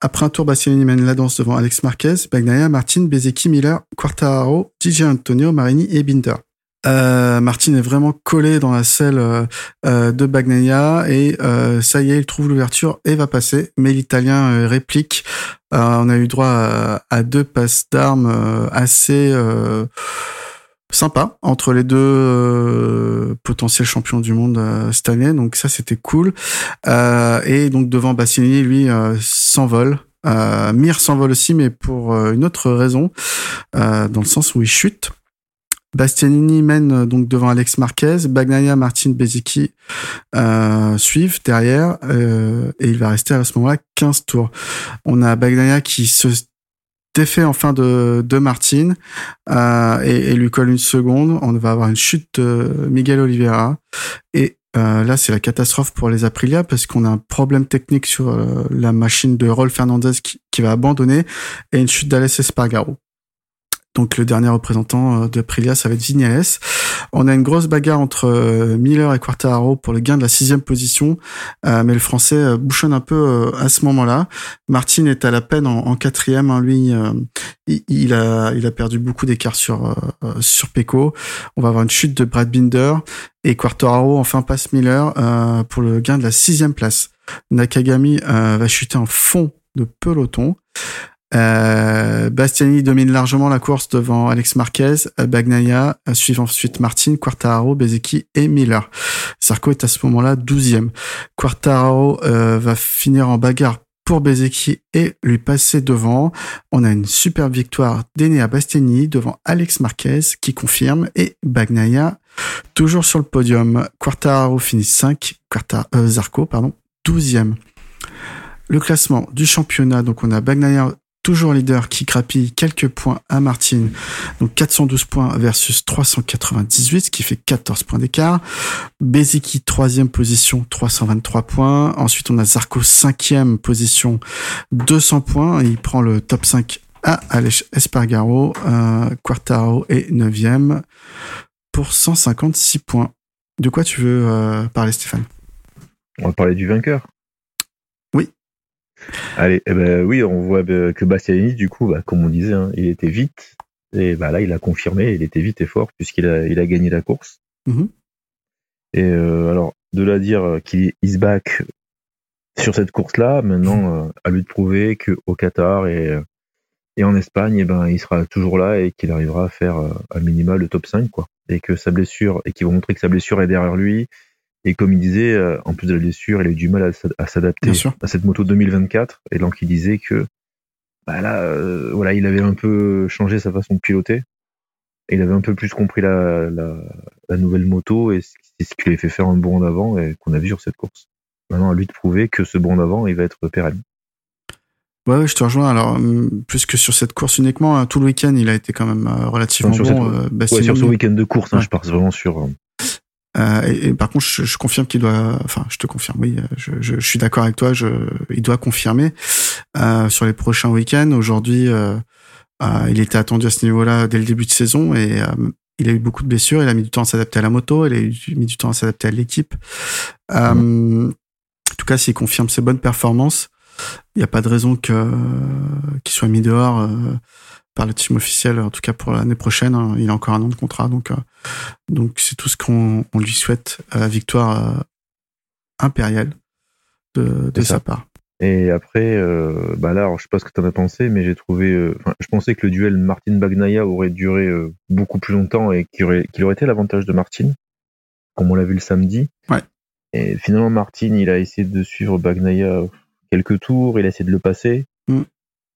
Après un tour, Bastianini mène la danse devant Alex Marquez, Bagnaia, Martin, Bezeki, Miller, Quartararo, DJ Antonio, Marini et Binder. Euh, Martin est vraiment collé dans la selle euh, euh, de Bagnaia et ça y est, il trouve l'ouverture et va passer. Mais l'Italien réplique. on a eu droit à, à deux passes d'armes assez sympa entre les deux euh, potentiels champions du monde euh, cette. Donc ça, c'était cool. Euh, et donc devant Bastianini, lui, s'envole. Mir s'envole aussi, mais pour une autre raison, dans le sens où il chute. Bastianini mène donc devant Alex Marquez, Bagnaia, Martin, Bezicki suivent derrière et il va rester à ce moment-là 15 tours. On a Bagnaia qui se défait en fin de, de Martin euh, et, lui colle une seconde. On va avoir une chute de Miguel Oliveira. Et euh, là, c'est la catastrophe pour les Aprilia parce qu'on a un problème technique sur euh, la machine de Rolf Fernandez qui, qui va abandonner et une chute d'Alès Espargaro. Donc le dernier représentant euh, de Aprilia, ça va être Vignales. On a une grosse bagarre entre euh, Miller et Quartararo pour le gain de la sixième position, euh, mais le Français bouchonne un peu à ce moment-là. Martin est à la peine en, quatrième. Hein. Lui, il, a, perdu beaucoup d'écart sur sur. On va avoir une chute de Brad Binder et Quartararo enfin passe Miller pour le gain de la sixième place. Nakagami va chuter en fond de peloton. Euh, Bastiani domine largement la course devant Alex Marquez, euh, Bagnaia, euh, suivant ensuite Martin, Quartararo, Bezeki et Miller. Sarko est à ce moment-là 12e. Quartararo va finir en bagarre pour Bezeki et lui passer devant. On a une superbe victoire d'Enea Bastiani devant Alex Marquez qui confirme et Bagnaia toujours sur le podium. Quartararo finit 5, Quartar, euh, Zarco, pardon, 12e. Le classement du championnat, donc on a Bagnaia toujours leader qui grappille quelques points à Martin. Donc 412 points versus 398, ce qui fait 14 points d'écart. Bezeki, troisième position, 323 points. Ensuite, on a Zarco, cinquième position, 200 points. il prend le top 5 à Aleix Espargaro. Euh, Quartaro est neuvième pour 156 points. De quoi tu veux euh, parler, Stéphane? On va parler du vainqueur. Allez, eh ben, oui, on voit que Bastianini, du coup, bah, comme on disait, hein, il était vite. Et bah, là, il a confirmé, il était vite et fort puisqu'il a, il a gagné la course. Mm-hmm. Et euh, alors, de là dire qu'il est back sur cette course-là, maintenant, euh, à lui de prouver qu'au Qatar et, et en Espagne, eh ben, il sera toujours là et qu'il arrivera à faire euh, à minima le top 5, quoi. Et que sa blessure, et qu'il va montrer que sa blessure est derrière lui, et comme il disait, euh, en plus de la blessure, il a eu du mal à, s'adapter à cette moto 2024. Et donc il disait que bah là, euh, voilà, il avait un peu changé sa façon de piloter. Et il avait un peu plus compris la, nouvelle moto et c'est ce qui lui a fait faire un bond en avant et qu'on a vu sur cette course. Maintenant, à lui de prouver que ce bond en avant, il va être pérenne. Ouais, je te rejoins. Alors, hum, plus que sur cette course uniquement, hein, tout le week-end, il a été quand même euh, relativement sur bon. sur ce week-end de course, hein, je pars vraiment sur euh, et, par contre, je, confirme qu'il doit, enfin, je te confirme, oui, je, je, suis d'accord avec toi, je, il doit confirmer euh, sur les prochains week-ends. Aujourd'hui, euh, euh il était attendu à ce niveau-là dès le début de saison et euh, il a eu beaucoup de blessures. Il a mis du temps à s'adapter à la moto, il a eu, mis du temps à s'adapter à l'équipe. Euh, en tout cas, s'il confirme ses bonnes performances, il n'y a pas de raison que qu'il soit mis dehors par le team officiel, en tout cas pour l'année prochaine. Hein. il a encore un an de contrat, donc euh, donc c'est tout ce qu'on lui souhaite. Euh, victoire euh, impériale de, de sa part. Et après, bah là, alors, je sais pas ce que tu en as pensé, mais j'ai trouvé, je pensais que le duel Martin Bagnaia aurait duré beaucoup plus longtemps et qu'il aurait, qu'il aurait été l'avantage de Martin, comme on l'a vu le samedi. Ouais. Et finalement, Martin, il a essayé de suivre Bagnaia quelques tours, il a essayé de le passer. Mm.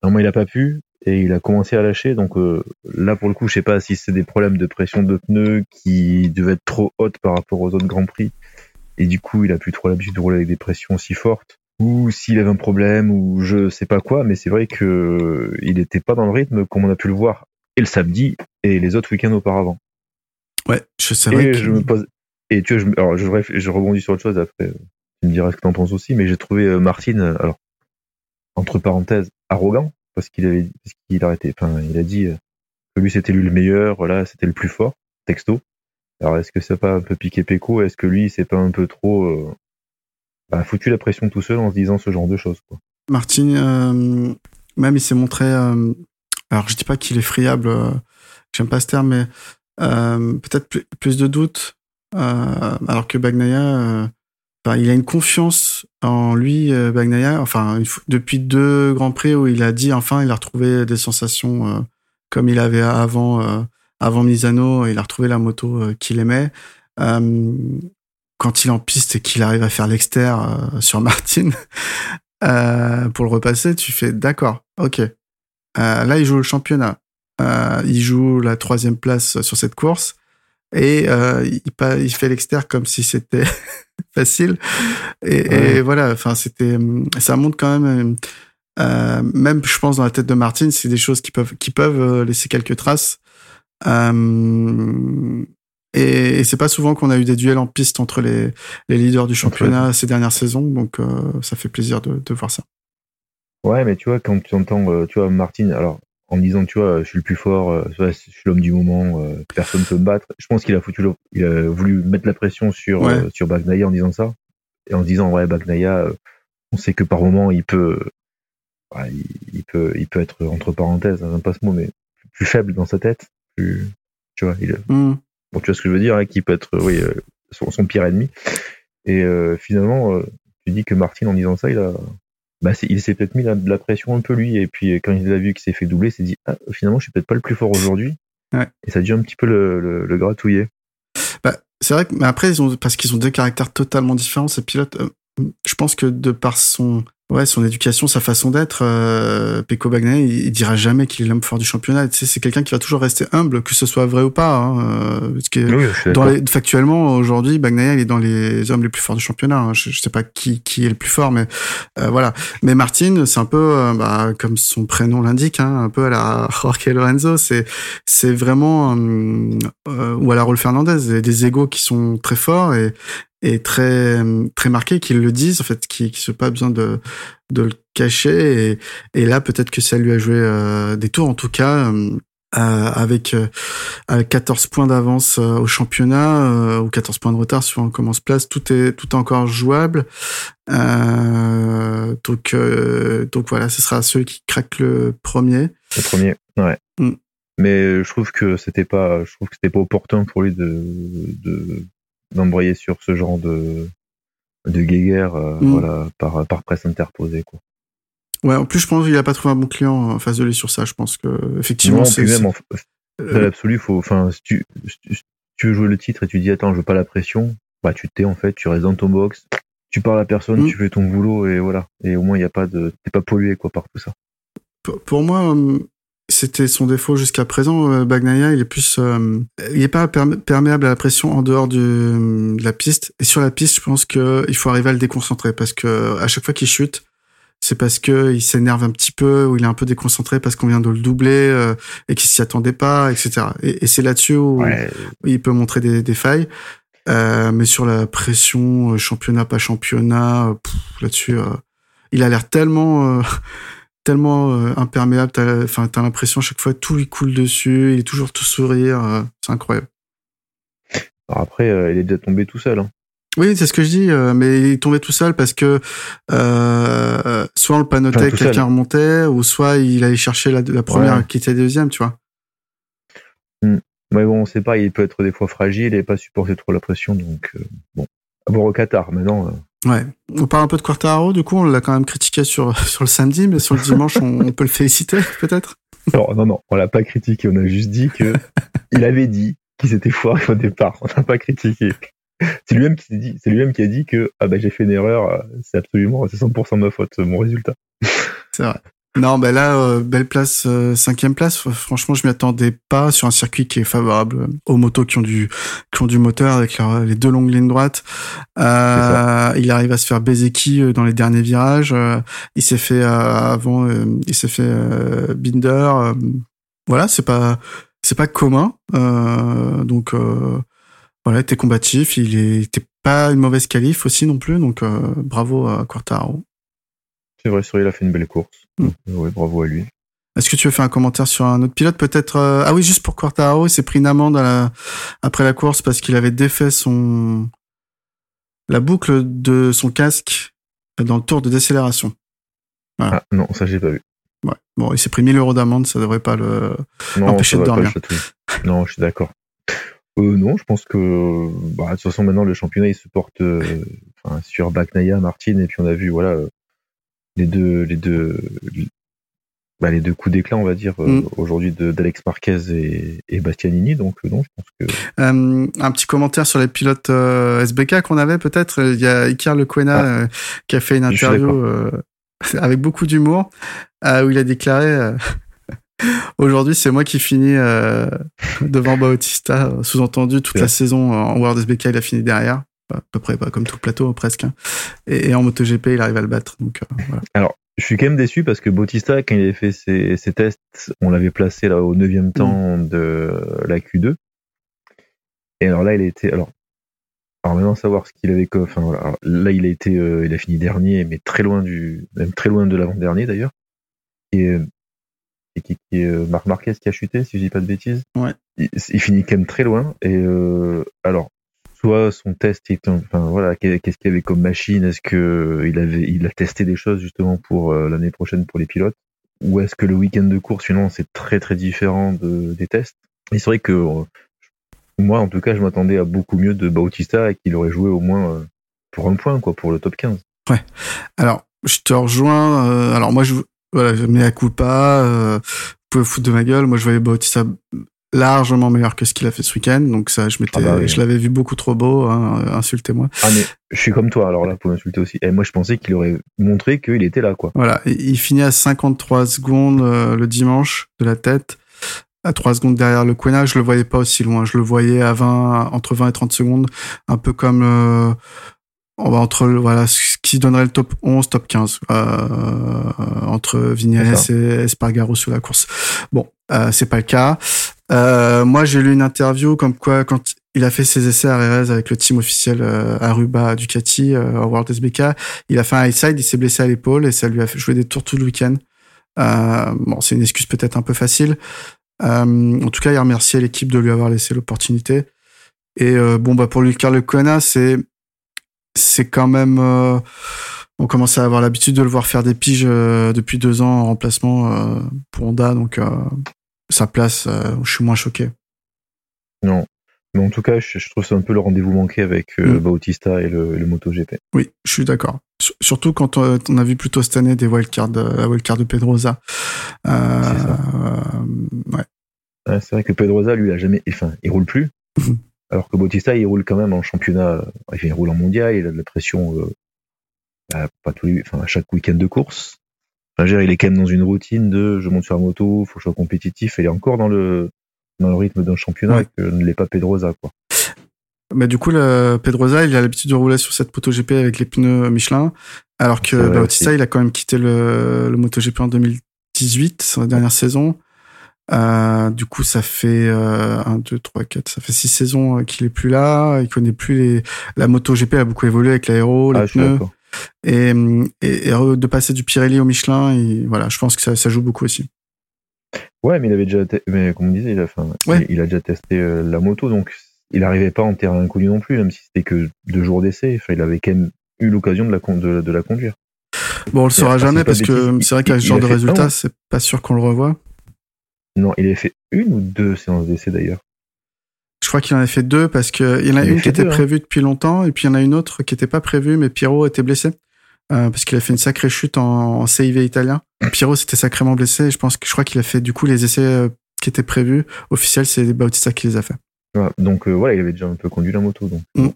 Normalement, il a pas pu et il a commencé à lâcher. Donc euh, là, pour le coup, je sais pas si c'est des problèmes de pression de pneus qui devaient être trop hautes par rapport aux autres grands prix, et du coup, il a plus trop l'habitude de rouler avec des pressions si fortes, ou s'il avait un problème, ou je sais pas quoi. Mais c'est vrai que il n'était pas dans le rythme comme on a pu le voir et le samedi et les autres week-ends auparavant. Ouais, je sais. Et je me pose. Et tu vois, je, alors je, je rebondis sur autre chose après. Tu me diras ce que t'en penses aussi, mais j'ai trouvé euh, Martine, alors entre parenthèses, arrogant parce qu'il avait parce qu'il arrêté enfin il a dit euh, que lui c'était lui le meilleur voilà c'était le plus fort texto alors est-ce que ça pas un peu piqué Péco? Est-ce que lui c'est pas un peu trop euh, bah, foutu la pression tout seul en se disant ce genre de choses Martin euh, même il s'est montré alors je dis pas qu'il est friable j'aime pas ce terme mais peut-être plus, de doutes alors que Bagnaia il a une confiance en lui, euh, Bagnaia. Enfin, depuis deux grands prix où il a dit enfin, il a retrouvé des sensations euh, comme il avait avant, euh, avant Misano. Il a retrouvé la moto qu'il aimait. quand il est en piste et qu'il arrive à faire l'exter sur Martin pour le repasser, tu fais d'accord, ok. là, il joue le championnat. il joue la troisième place sur cette course et euh, il, il fait l'extérieur comme si c'était facile. Et, et voilà enfin c'était ça montre quand même euh, même je pense dans la tête de Martin c'est des choses qui peuvent qui peuvent euh, laisser quelques traces. Euh, et, et c'est pas souvent qu'on a eu des duels en piste entre les, les leaders du championnat ces dernières saisons donc euh, ça fait plaisir de, de voir ça. Ouais mais tu vois quand tu entends euh, tu vois Martin alors en disant, tu vois, je suis le plus fort, euh, je suis l'homme du moment, euh, personne ne peut me battre. Je pense qu'il a foutu, il a voulu mettre la pression sur euh, sur Bagnaia en disant ça, et en disant ouais Bagnaia, on sait que par moment il peut, il, peut, il peut être entre parenthèses, hein, pas ce mot, mais plus faible dans sa tête, plus, tu vois, il, mm. bon, tu vois ce que je veux dire, hein, qui peut être, oui, son, son, pire ennemi. Et finalement, tu dis que Martin en disant ça, il a bah, il s'est peut-être mis la, de la pression un peu lui, et puis quand il a vu qu'il s'est fait doubler, il s'est dit ah, finalement je suis peut-être pas le plus fort aujourd'hui. Ouais. Et ça a dû un petit peu le, le, gratouiller. Bah, c'est vrai que, mais après ils ont parce qu'ils ont deux caractères totalement différents ces pilotes. Euh, je pense que de par son Ouais, son éducation, sa façon d'être, euh, Peko Bagnaia, il, dira jamais qu'il est l'homme fort du championnat. Tu sais, c'est quelqu'un qui va toujours rester humble, que ce soit vrai ou pas. Hein, euh, parce que dans les, factuellement, aujourd'hui, Bagnaia, il est dans les hommes les plus forts du championnat. Hein. Je, je, sais pas qui, qui est le plus fort, mais euh, voilà. Mais Martin, c'est un peu, euh, bah, comme son prénom l'indique, hein, un peu à la Jorge Lorenzo. C'est, c'est vraiment, euh, ou à la Raúl Fernandez, des égos qui sont très forts et est très très marqué qu'ils le disent en fait qui qui se pas besoin de de le cacher. Et, et là peut-être que ça lui a joué euh, des tours en tout cas euh, avec euh, 14 points d'avance euh, au championnat euh, ou 14 points de retard sur comment se place. Tout est tout est encore jouable. Donc donc voilà ce sera celui qui craque le premier. Le premier ouais. Mm. mais je trouve que c'était pas je trouve que c'était pas opportun pour lui de de d'embrayer sur ce genre de de guéguerre euh, mm. voilà par par presse interposée quoi. Ouais, en plus je pense qu'il a pas trouvé un bon client en face de lui sur ça, je pense que effectivement c'est même en, euh, l'absolu faut enfin si tu, si tu veux jouer le titre et tu dis attends, je veux pas la pression, bah tu t'es en fait, tu restes dans ton box, tu parles à personne, mm. tu fais ton boulot et voilà. Et au moins il y a pas de t'es pas pollué quoi par tout ça. Pour moi, hum, c'était son défaut jusqu'à présent. Euh, Bagnaia, il est plus, euh, il est pas perméable à la pression en dehors de la piste. Et sur la piste, je pense que il faut arriver à le déconcentrer parce que à chaque fois qu'il chute, c'est parce que il s'énerve un petit peu ou il est un peu déconcentré parce qu'on vient de le doubler euh, et qu'il s'y attendait pas, etc. Et, c'est là-dessus où, il peut montrer des, des failles. Euh, mais sur la pression, championnat pas championnat, là-dessus, il a l'air tellement tellement euh, imperméable. T'as, enfin, t'as l'impression à chaque fois tout lui coule dessus. Il est toujours tout sourire. Euh, c'est incroyable. Alors après, euh, il est déjà tombé tout seul. Hein. Oui, c'est ce que je dis, mais il est tombé tout seul parce que soit on le panotait, quelqu'un remontait, ou soit il allait chercher la, la première qui était deuxième, tu vois. Hmm. Mais bon, on sait pas, il peut être des fois fragile et pas supporter trop la pression, donc bon. À voir au Qatar, maintenant. Ouais. On parle un peu de Quartaro, du coup, on l'a quand même critiqué sur, sur le samedi, mais sur le dimanche, on, peut le féliciter, peut-être? Non, non, non, on l'a pas critiqué, on a juste dit que il avait dit qu'il s'était foiré au départ. On n'a pas critiqué. C'est lui-même qui dit, c'est lui-même qui a dit que, ah bah, j'ai fait une erreur, c'est absolument, c'est 100% ma faute, mon résultat. C'est vrai. Non, ben là, euh, belle place, euh, cinquième place. Franchement, je m'y attendais pas sur un circuit qui est favorable euh, aux motos qui ont du qui ont du moteur avec les deux longues lignes droites. Euh, il arrive à se faire qui dans les derniers virages. il s'est fait avant, il s'est fait Binder. voilà, c'est pas c'est pas commun. donc voilà, il était combatif. Il était pas une mauvaise qualif aussi non plus. Donc bravo à Quartaro. C'est vrai, il a fait une belle course. Mm. Oui, bravo à lui. Est-ce que tu veux faire un commentaire sur un autre pilote Peut-être. Euh, ah oui, juste pour Quartaro, il s'est pris une amende après la course parce qu'il avait défait son la boucle de son casque dans le tour de décélération. Ah non, ça j'ai pas vu. Ouais. Bon, il s'est pris 1000 euros d'amende, ça devrait pas le empêcher de dormir. non, je suis d'accord. Euh, non, je pense que bah, de toute façon maintenant le championnat il se porte euh, sur Baknaya, Martin et puis on a vu voilà les deux, les deux, bah, les deux coups d'éclat, on va dire, euh, mm. aujourd'hui d'Alex Marquez et, et, Bastianini. Donc, euh, non, je pense que. Euh, un petit commentaire sur les pilotes SBK qu'on avait, peut-être. Il y a Iker Lequena ah. qui a fait une interview avec beaucoup d'humour où il a déclaré. Aujourd'hui, c'est moi qui finis devant Bautista. Sous-entendu, toute la saison en World SBK, il a fini derrière à peu près, comme tout le plateau presque. Hein. Et, en MotoGP, il arrive à le battre. Donc, euh, Alors, je suis quand même déçu parce que Bautista, quand il avait fait ses, tests, on l'avait placé là au neuvième mm. temps de la Q2. Et alors là, il était. Alors, alors maintenant savoir ce qu'il avait. Enfin voilà. Là, il a été, euh, il a fini dernier, mais très loin du, même très loin de l'avant-dernier d'ailleurs. Et, et qui, qui est euh, Marc Marquez qui a chuté, si je dis pas de bêtises. Ouais. Il, il finit quand même très loin. Et alors, soit son test, enfin voilà, qu'est-ce qu'il avait comme machine? Est-ce que il avait, il a testé des choses justement pour euh, l'année prochaine pour les pilotes? Ou est-ce que le week-end de course, finalement, c'est très très différent de, des tests? Et c'est vrai que euh, moi, en tout cas, je m'attendais à beaucoup mieux de Bautista et qu'il aurait joué au moins euh, pour un point, quoi, pour le top 15. Ouais. Alors, je te rejoins. alors moi, je voilà, je mets à coup pas. vous pouvez foutre de ma gueule. Moi, je voyais Bautista largement meilleur que ce qu'il a fait ce week-end. Donc ça, je m'étais, Ah bah oui. je l'avais vu beaucoup trop beau. Hein, insultez-moi. Ah mais je suis comme toi alors là pour m'insulter aussi. Et moi je pensais qu'il aurait montré qu'il était là quoi. Voilà, il finit à 53 secondes euh, le dimanche de la tête, à 3 secondes derrière le Quena. Je le voyais pas aussi loin. Je le voyais à 20, entre 20 et 30 secondes, un peu comme euh, on va entre voilà ce qui donnerait le top 11, top 15 euh, entre Vignales C'est et Espargaro sur la course. Bon, euh, c'est pas le cas. Euh, moi, j'ai lu une interview comme quoi quand il a fait ses essais à Rérez avec le team officiel euh, Aruba Ducati euh, World SBK, il a fait un high side, il s'est blessé à l'épaule et ça lui a fait jouer des tours tout le week-end. Euh, bon, c'est une excuse peut-être un peu facile. Euh, en tout cas, il a remercié l'équipe de lui avoir laissé l'opportunité. Et bon, bah pour lui, Carl Kona, c'est c'est quand même. on commence à avoir l'habitude de le voir faire des piges depuis deux ans en remplacement pour Honda, donc sa place, euh, je suis moins choqué. Non. Mais en tout cas, je, je trouve ça un peu le rendez-vous manqué avec euh, Mm. Bautista et le, le MotoGP. Oui, je suis d'accord. Sur- Surtout quand euh, on a vu plutôt cette année des wildcards, la wildcard de Pedrosa. Euh, ouais. C'est vrai que Pedrosa, lui, il a jamais, enfin, il roule plus. Mhm. alors que Bautista, il roule quand même en championnat. il roule en mondial, il a de la pression, euh, bah, pas tous les, enfin, à chaque week-end de course. Enfin, je veux dire, il est quand même dans une routine de, je monte sur la moto, faut que je sois compétitif. Et il est encore dans le, dans le rythme d'un championnat Ouais. que ne l'est pas Pedrosa, quoi. Mais du coup, le Pedrosa, il a l'habitude de rouler sur cette MotoGP avec les pneus Michelin, alors que Bautista, il a quand même quitté le, le MotoGP en 2018, sa dernière saison. Euh, du coup, ça fait euh, 1, 2, 3, 4, ça fait 6 saisons euh, qu'il est plus là. Il connaît plus les... La MotoGP a beaucoup évolué avec l'aéro, les Ah, je suis pneus. Et, et, et de passer du Pirelli au Michelin, et voilà, je pense que ça, ça joue beaucoup aussi. Ouais, mais il avait déjà, mais comme on disait, il a, enfin, Ouais. il, il a déjà testé euh, la moto, donc il n'arrivait pas en terrain inconnu non plus, même si c'était que deux jours d'essai. Enfin, il avait quand même eu l'occasion de la, con- de, de la conduire. Bon, on le saura jamais parce que c'est vrai qu'avec ce genre a de un. c'est pas sûr qu'on le revoit. Non, il avait fait une ou deux séances d'essai d'ailleurs. Je crois qu'il en a fait deux parce que il y en a Il une qui était deux, hein. prévue depuis longtemps et puis il y en a une autre qui était pas prévue mais Pierrot était blessé euh, parce qu'il a fait une sacrée chute en, en CIV italien. Pierrot s'était sacrément blessé et je pense que je crois qu'il a fait du coup les essais euh, qui étaient prévus officiels c'est Bautista qui les a fait. Donc euh, voilà, il avait déjà un peu conduit la moto. Donc. Mm.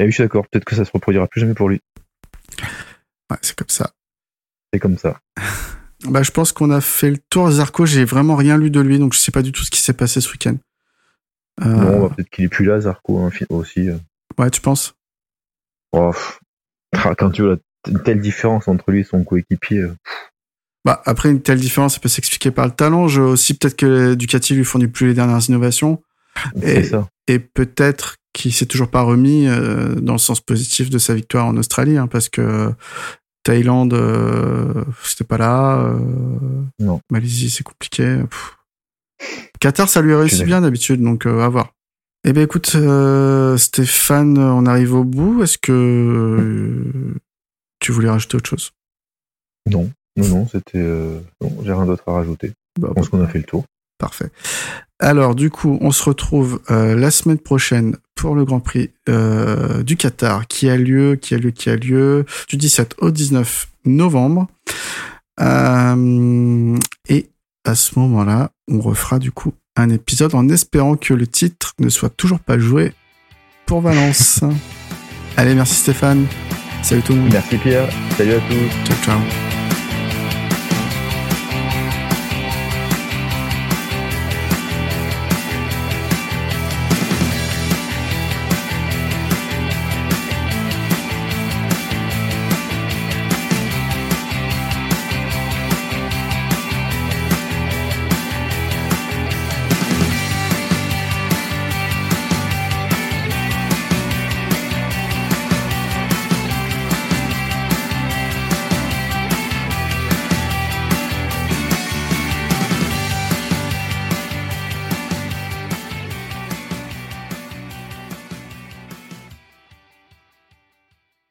Et oui, je suis d'accord. Peut-être que ça se reproduira plus jamais pour lui. Ouais, c'est comme ça. C'est comme ça. Bah je pense qu'on a fait le tour. Zarco, j'ai vraiment rien lu de lui donc je sais pas du tout ce qui s'est passé ce week-end. Euh, Bon, bah, peut-être qu'il est plus là, Zarco hein, aussi. euh. ouais, tu penses? Oh. Ah, quand tu vois une telle différence entre lui et son coéquipier, euh, Bah, après, une telle différence, ça peut s'expliquer par le talent. Je, aussi, peut-être que Ducati lui fournit plus les dernières innovations. Et, ça. et peut-être qu'il s'est toujours pas remis euh, dans le sens positif de sa victoire en Australie, hein, parce que Thaïlande, euh, c'était pas là. euh, Non. Malaisie, c'est compliqué. Pff. Qatar, ça lui réussit bien d'habitude, donc euh, à voir. Eh ben écoute, euh, Stéphane, on arrive au bout. Est-ce que euh, tu voulais rajouter autre chose? Non, non, non, c'était. euh, Non, j'ai rien d'autre à rajouter. Bah, Je pense qu'on a fait le tour. Parfait. Alors, du coup, on se retrouve euh, la semaine prochaine pour le Grand Prix euh, du Qatar, qui a lieu, qui a lieu, qui a lieu du 17 au 19 novembre. Euh, et à ce moment-là, on refera du coup un épisode en espérant que le titre ne soit toujours pas joué pour Valence. Allez, merci Stéphane. Salut tout le monde. Merci Pierre. Salut à tous. Ciao, ciao.